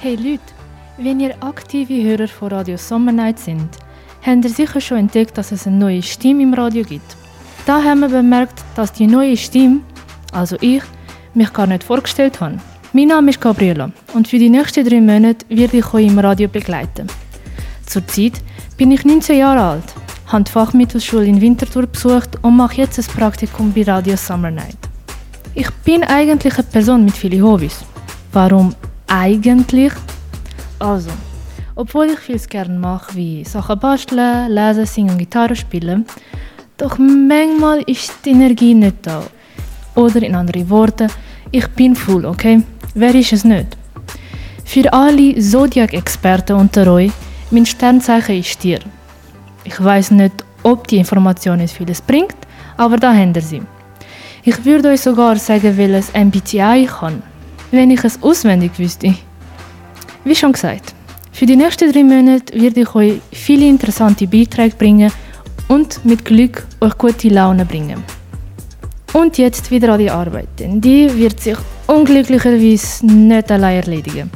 Hey Leute, wenn ihr aktive Hörer von Radio Sommernight sind, habt ihr sicher schon entdeckt, dass es eine neue Stimme im Radio gibt. Da haben wir bemerkt, dass die neue Stimme, also ich, mich gar nicht vorgestellt habe. Mein Name ist Gabriela und für die nächsten drei Monate werde ich euch im Radio begleiten. Zurzeit bin ich 19 Jahre alt, habe die Fachmittelschule in Winterthur besucht und mache jetzt ein Praktikum bei Radio Summer Night. Ich bin eigentlich eine Person mit vielen Hobbys. Warum eigentlich? Also, obwohl ich vieles gerne mache, wie Sachen basteln, lesen, singen und Gitarre spielen, doch manchmal ist die Energie nicht da. Oder in anderen Worten, ich bin full, okay? Wer ist es nicht? Für alle Zodiac-Experten unter euch, mein Sternzeichen ist Stier. Ich weiß nicht, ob die Information es vieles bringt, aber da haben ihr sie. Ich würde euch sogar sagen, welches MBTI kann, wenn ich es auswendig wüsste. Wie schon gesagt, für die nächsten drei Monate werde ich euch viele interessante Beiträge bringen und mit Glück euch gute Laune bringen. Und jetzt wieder an die Arbeit, denn die wird sich unglücklicherweise nicht allein erledigen.